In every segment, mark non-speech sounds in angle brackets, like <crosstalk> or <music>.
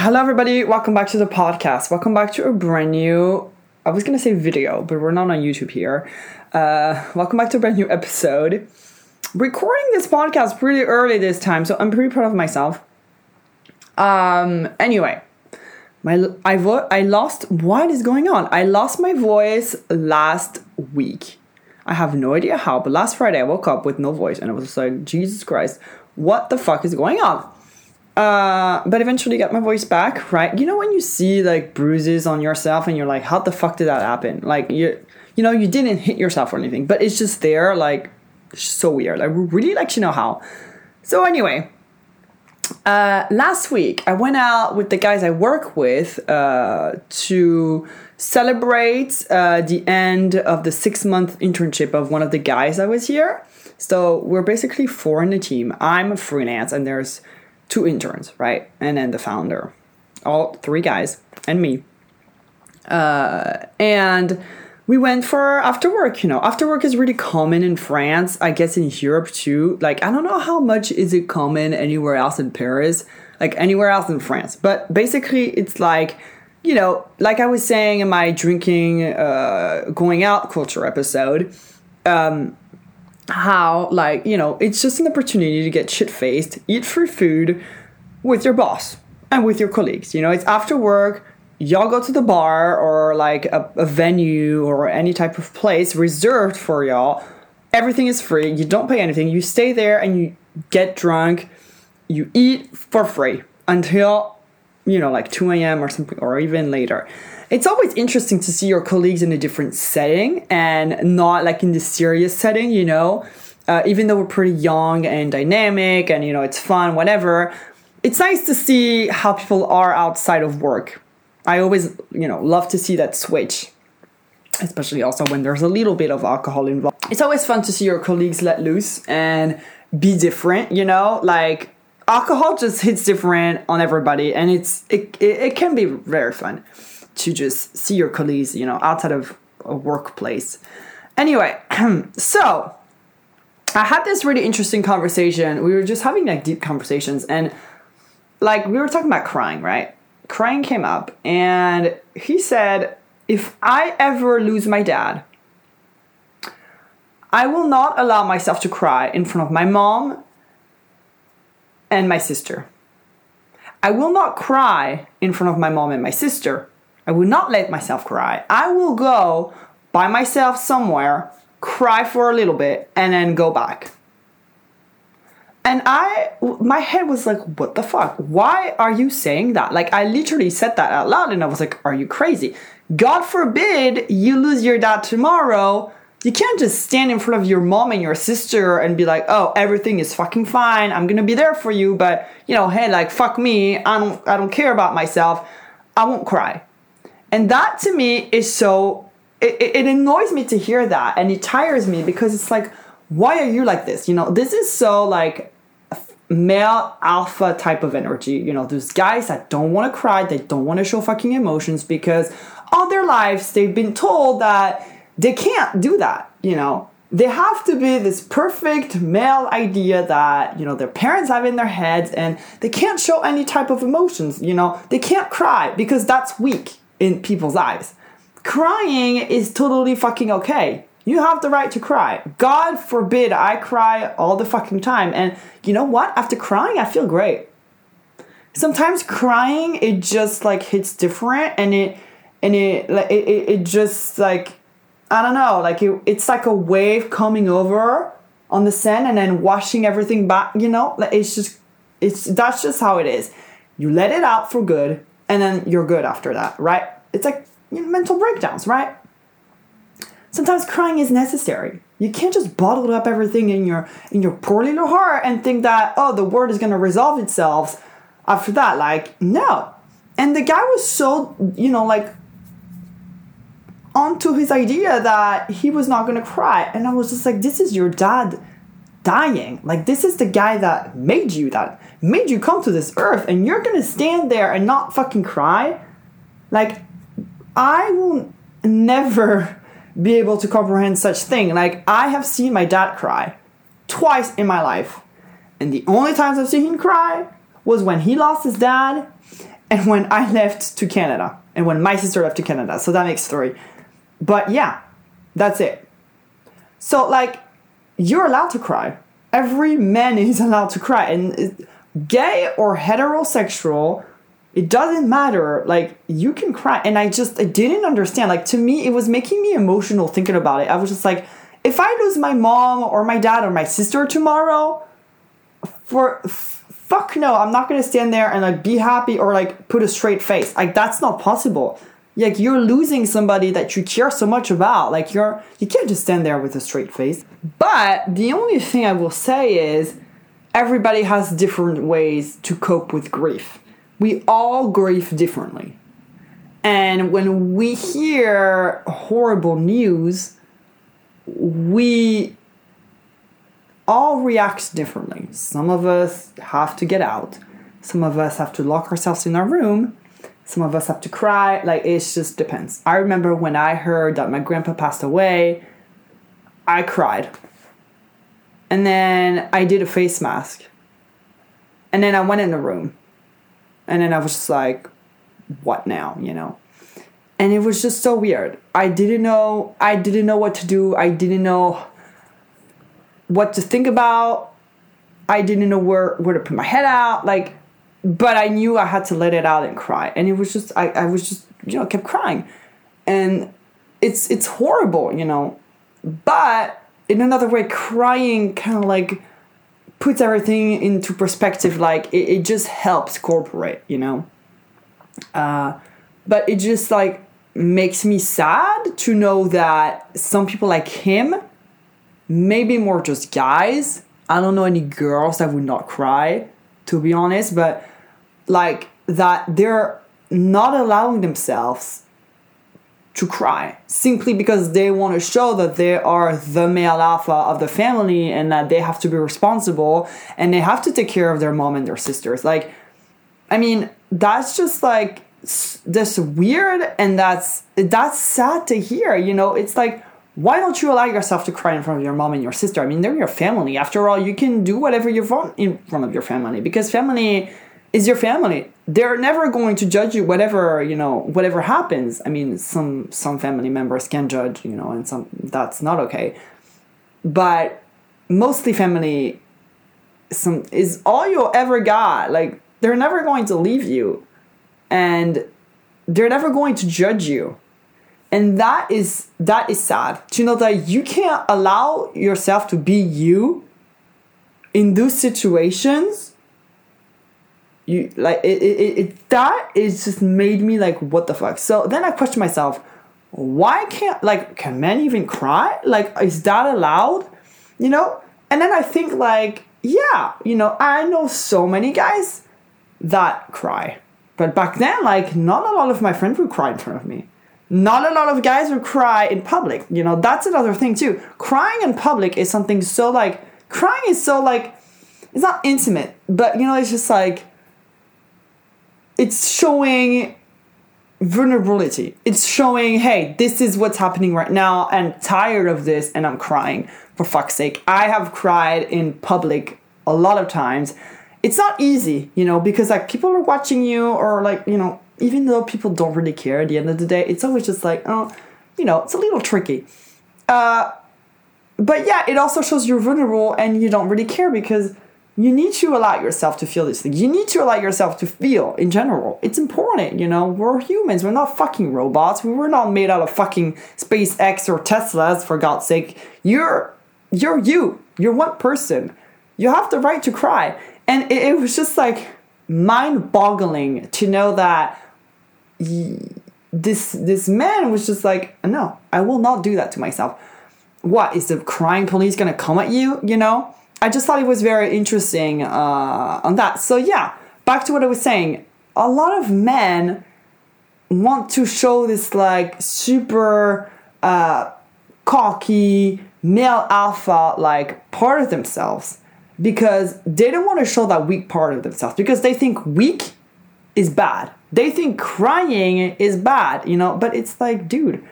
Hello, everybody. Welcome back to the podcast. Welcome back to a brand new, I was going to say video, but we're not on YouTube here. Uh, welcome back to a brand new episode. Recording this podcast pretty early this time, so I'm pretty proud of myself. Um, anyway, my I vo- I lost what is going on? I lost my voice last week. I have no idea how, but last Friday I woke up with no voice and I was like, Jesus Christ, what the fuck is going on? Uh, but eventually got my voice back, right? You know when you see like bruises on yourself and you're like, how the fuck did that happen? Like you, you know, you didn't hit yourself or anything, but it's just there, like so weird. I really like to know how. So anyway, uh, last week I went out with the guys I work with uh, to celebrate uh, the end of the six month internship of one of the guys that was here. So we're basically four in the team. I'm a freelance, and there's two interns, right? And then the founder, all three guys, and me. Uh, and we went for after work, you know. After work is really common in France, I guess in Europe too. Like, I don't know how much is it common anywhere else in Paris, like anywhere else in France. But basically, it's like, you know, like I was saying in my drinking, uh, going out culture episode, um, how like you know it's just an opportunity to get shit faced eat free food with your boss and with your colleagues you know? It's after work y'all go to the bar or like a, a venue or any type of place reserved for y'all. Everything is free. You don't pay anything. You stay there and you get drunk. You eat for free until you know like 2 a.m or something or even later it's always interesting to see your colleagues in a different setting and not like in the serious setting, you know. Uh, even though we're pretty young and dynamic and you know it's fun, whatever, it's nice to see how people are outside of work. I always, you know, love to see that switch, especially also when there's a little bit of alcohol involved. It's always fun to see your colleagues let loose and be different, you know, like alcohol just hits different on everybody and it's it, it, it can be very fun to just see your colleagues, you know, outside of a workplace. Anyway, <clears throat> so I had this really interesting conversation. We were just having like deep conversations, and like we were talking about crying, right? Crying came up, and he said, If I ever lose my dad, I will not allow myself to cry in front of my mom and my sister. I will not cry in front of my mom and my sister I will not let myself cry. I will go by myself somewhere, cry for a little bit, and then go back. And I, my head was like, what the fuck? Why are you saying that? Like, I literally said that out loud and I was like, are you crazy? God forbid you lose your dad tomorrow. You can't just stand in front of your mom and your sister and be like, oh, everything is fucking fine. I'm gonna be there for you, but you know, hey, like, fuck me. I don't, I don't care about myself. I won't cry. And that to me is so, it, it annoys me to hear that and it tires me because it's like, why are you like this? You know, this is so like male alpha type of energy. You know, those guys that don't want to cry, they don't want to show fucking emotions because all their lives they've been told that they can't do that, you know. They have to be this perfect male idea that, you know, their parents have in their heads and they can't show any type of emotions, you know. They can't cry because that's weak in people's eyes. Crying is totally fucking okay. You have the right to cry. God forbid I cry all the fucking time. And you know what? After crying, I feel great. Sometimes crying it just like hits different and it and it like it, it, just like I don't know, like it, it's like a wave coming over on the sand and then washing everything back, you know? Like it's just it's that's just how it is. You let it out for good and then you're good after that, right? It's like you know, mental breakdowns, right? Sometimes crying is necessary. You can't just bottle up everything in your in your poor little heart and think that oh the world is gonna resolve itself after that. Like no. And the guy was so you know like onto his idea that he was not gonna cry, and I was just like, this is your dad dying. Like this is the guy that made you that made you come to this earth and you're to stand there and not fucking cry? Like I will never be able to comprehend such thing. Like I have seen my dad cry twice in my life. And the only times I've seen him cry was when he lost his dad and when I left to Canada, and when my sister left to Canada. So that makes three. But yeah, that's it. So, like, you're allowed to cry. Every man <laughs> is allowed to cry. And gay or heterosexual, it doesn't matter. Like, you can cry. And I just, I didn't understand. Like, to me, it was making me emotional thinking about it. I was just like, if I lose my mom or my dad or my sister tomorrow, for fuck no, I'm not gonna stand there and like be happy or like put a straight face. Like that's not possible. Like you're losing somebody that you care so much about. Like you're you can't just stand there with a straight face. But the only thing I will say is everybody has different ways to cope with grief. We all grieve differently. And when we hear horrible news, we all react differently. Some of us have to get out. Some of us have to lock ourselves in our room. Some of us have to cry. Like it just depends. I remember when I heard that my grandpa passed away, I cried. And then I did a face mask. And then I went in the room. And then I was just like, what now, you know? And it was just so weird. I didn't know I didn't know what to do. I didn't know what to think about. I didn't know where where to put my head out. Like, but I knew I had to let it out and cry. And it was just I, I was just you know kept crying, and it's it's horrible, you know. But in another way, crying kind of like puts everything into perspective. Like it, it just helps corporate, you know. Uh, but it just like makes me sad to know that some people like him maybe more just guys. I don't know any girls that would not cry, to be honest, but like that they're not allowing themselves to cry simply because they want to show that they are the male alpha of the family and that they have to be responsible and they have to take care of their mom and their sisters. Like, I mean, that's just like this weird and that's that's sad to hear. You know, it's like why don't you allow yourself to cry in front of your mom and your sister? I mean, they're your family. After all, you can do whatever you want in front of your family because family is your family. They're never going to judge you whatever, you know, whatever happens. I mean, some some family members can judge, you know, and some that's not okay. But mostly family some is all you ever got. Like they're never going to leave you and they're never going to judge you and that is that is sad. To know that you can't allow yourself to be you in those situations? You like it, it, it that is just made me like what the fuck? So then i question myself why can't like can men even cry? Like is that allowed? You know? And then i think like yeah you know i know so many guys that cry. But back then like not a lot of my friends would cry in front of me not a lot of guys will cry in public. You know, that's another thing too. Crying in public is something so like crying is so like it's not intimate, but you know, it's just like it's showing vulnerability. It's showing, hey, this is what's happening right now. I'm tired of this and I'm crying. For fuck's sake. I have cried in public a lot of times. It's not easy, you know, because like people are watching you or like, you know, even though people don't really care at the end of the day, it's always just like, oh, you know, it's a little tricky. Uh, but yeah, it also shows you're vulnerable and you don't really care because you need to allow yourself to feel these things. You need to allow yourself to feel in general. It's important, you know. We're humans. We're not fucking robots. We were not made out of fucking SpaceX or Teslas, for God's sake. You're you're you. You're one person. You have the right to cry. And it, it was just like mind-boggling to know that this this man was just like, no, I will not do that to myself. What is the crime police gonna come at you? You know, I just thought it was very interesting uh, on that. So yeah, back to what I was saying. A lot of men want to show this like super uh, cocky male alpha like part of themselves because they don't want to show that weak part of themselves because they think weak is bad they think crying is bad, you know, but it's like, dude,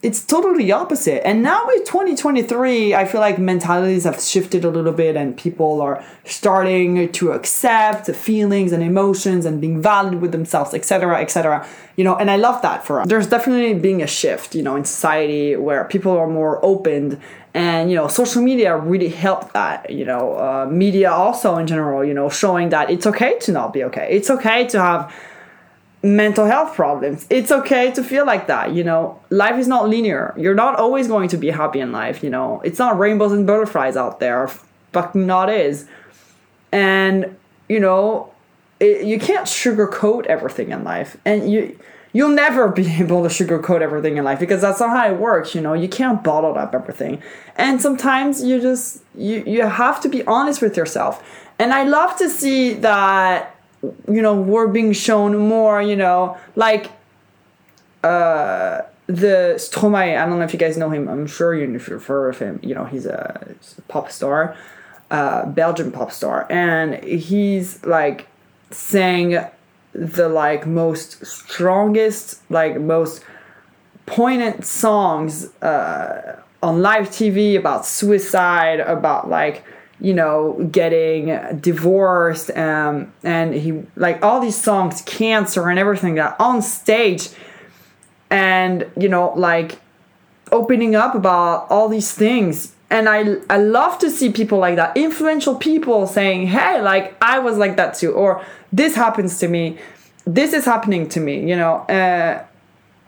it's totally opposite. And now with 2023, I feel like mentalities have shifted a little bit and people are starting to accept the feelings and emotions and being valid with themselves, etc., etc. You know, and I love that for us. There's definitely being a shift, you know, in society where people are more opened and you know social media really helped that you know uh, media also in general you know showing that it's okay to not be okay it's okay to have mental health problems. It's okay to feel like that, you know. Life is not linear. You're not always going to be happy in life, you know. It's not rainbows and butterflies out there. Fucking not is. And, you know, it, you can't sugarcoat everything in life. And you you'll never be <laughs> able to sugarcoat everything in life because that's not how it works, you know. You can't bottle up everything. And sometimes you just you you have to be honest with yourself. And I love to see that you know we're being shown more you know like uh the Stromae, I don't know if you guys know him. I'm sure you if you've heard of him. You know, he's a, he's a pop star, uh, Belgian pop star, and he's like sang the like most strongest, like most poignant songs uh, on live TV about suicide, about like you know, getting divorced, um, and he like all these songs, cancer and everything that on stage, and you know, like opening up about all these things. And I I love to see people like that, influential people saying, "Hey, like I was like that too," or "This happens to me." This is happening to me, you know. Uh,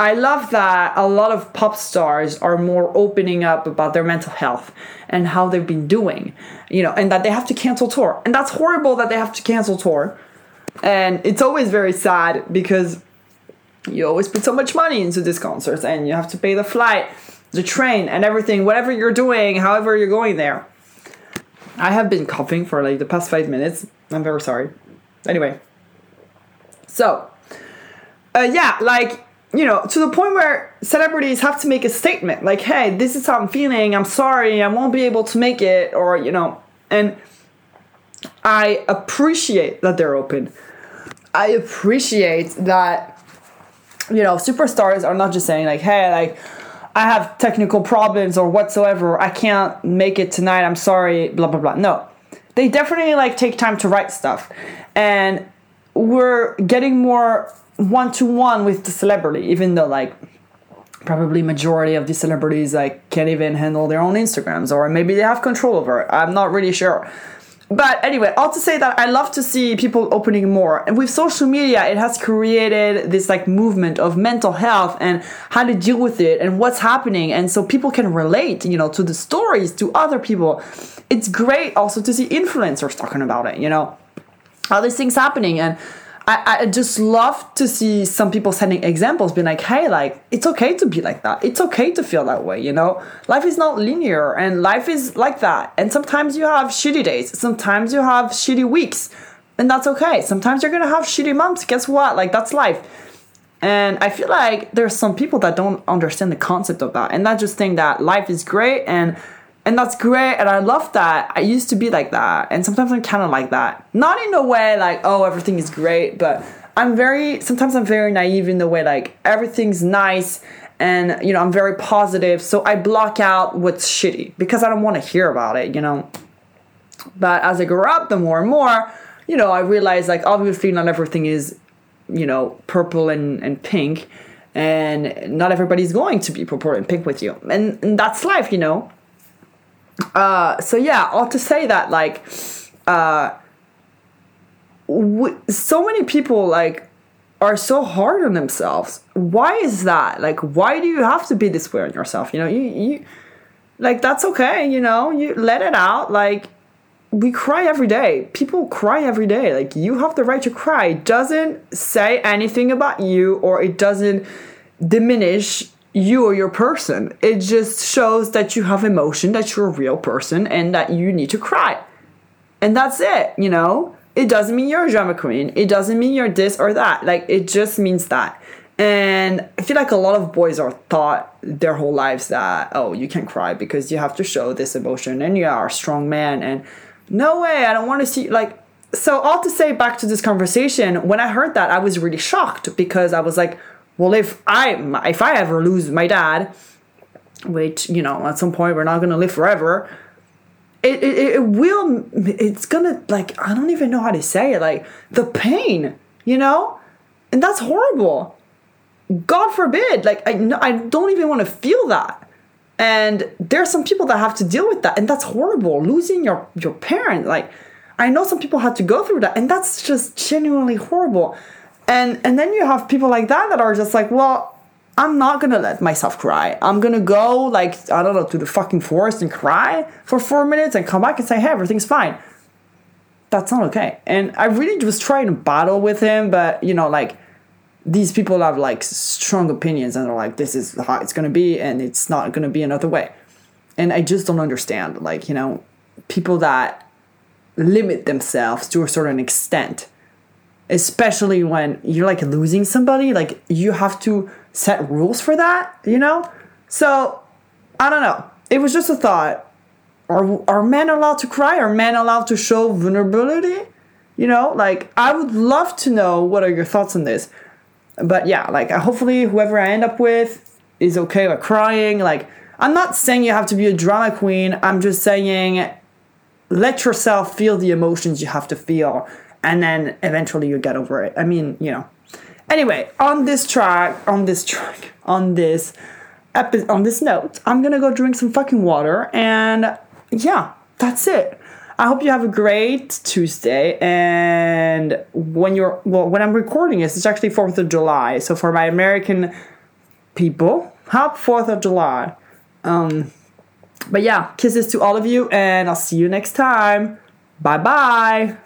I love that a lot of pop stars are more opening up about their mental health and how they've been doing, you know, and that they have to cancel tour. And that's horrible that they have to cancel tour. And it's always very sad because you always put so much money into these concerts and you have to pay the flight, the train, and everything, whatever you're doing, however you're going there. I have been coughing for like the past five minutes. I'm very sorry. Anyway, so uh, yeah, like you know, to the point where celebrities have to make a statement like, hey, this is how I'm feeling, I'm sorry, I won't be able to make it, or, you know, and I appreciate that they're open. I appreciate that, you know, superstars are not just saying, like, hey, like, I have technical problems or whatsoever, I can't make it tonight, I'm sorry, blah, blah, blah. No. They definitely, like, take time to write stuff. And we're getting more one to one with the celebrity, even though like probably majority of the celebrities like can't even handle their own Instagrams or maybe they have control over it. I'm not really sure. But anyway, all to say that I love to see people opening more. And with social media, it has created this like movement of mental health and how to deal with it and what's happening. And so people can relate, you know, to the stories, to other people. It's great also to see influencers talking about it, you know, all these things happening. And I, I just love to see some people sending examples, being like, hey, like, it's okay to be like that. It's okay to feel that way, you know? Life is not linear and life is like that. And sometimes you have shitty days, sometimes you have shitty weeks, and that's okay. Sometimes you're gonna have shitty months. Guess what? Like, that's life. And I feel like there's some people that don't understand the concept of that and that just think that life is great and and that's great and i love that. I used to be like that and sometimes i'm kind of like that. Not in a way like oh everything is great but i'm very sometimes i'm very naive in the way like everything's nice and you know i'm very positive so i block out what's shitty because i don't want to hear about it you know? But as i grow up the more and more you know i realize like obviously not everything is you know purple and, and pink and not everybody's going to be purple and pink with you and, and that's life you know uh, so yeah, all to say that like, uh, so many people like are so hard on themselves. Why is that? Like, why do you have to be this way on yourself? You know, you you like that's okay. You know, you let it out. Like, we cry every day. People cry every day. Like, you have the right to cry. It doesn't say anything about you, or it doesn't diminish you or your person. It just shows that you have emotion, that you're a real person, and that you need to cry. And that's it, you know? It doesn't mean you're a drama queen. It doesn't mean you're this or that. Like, it just means that. And I feel like a lot of boys are taught their whole lives that, oh, you can't cry because you have to show this emotion and you are a strong man. And no way, I don't want to see, like, so all to say back to this conversation, when I heard that, I was really shocked because I was like, well if i if i ever lose my dad which you know at some point we're not gonna live forever. It, it, it will it's gonna like I don't even know how to say it like the pain you know? And that's horrible. God forbid like I, I don't even want to feel that. And there are some people that have to deal with that and that's horrible losing your your parent like I know some people had to go through that and that's just genuinely horrible and and then you have people like that that are just like well I'm not gonna let myself cry. I'm gonna go like I don't know to the fucking forest and cry for four minutes and come back and say, hey, everything's fine. That's not okay. And I really was trying to battle with him, but you know, like these people have like strong opinions and they're like, this is how it's gonna be, and it's not gonna be another way. And I just don't understand, like you know, people that limit themselves to a certain extent especially when you're like losing somebody like you have to set rules for that you know? So i don't know. It was just a thought. Are, are men allowed to cry? Are men allowed to show vulnerability? You know like i would love to know what are your thoughts on this. But yeah like hopefully whoever i end up with is okay with crying. Like i'm not saying you have to be a drama queen. I'm just saying let yourself feel the emotions you have to feel and then eventually you get over it. I mean, you know. Anyway, on this track, on this track, on this epi- on this note, I'm gonna go drink some fucking water, and yeah, that's it. I hope you have a great Tuesday. And when you're well, when I'm recording this, it's actually Fourth of July. So for my American people, happy Fourth of July. Um, but yeah, kisses to all of you, and I'll see you next time. Bye bye.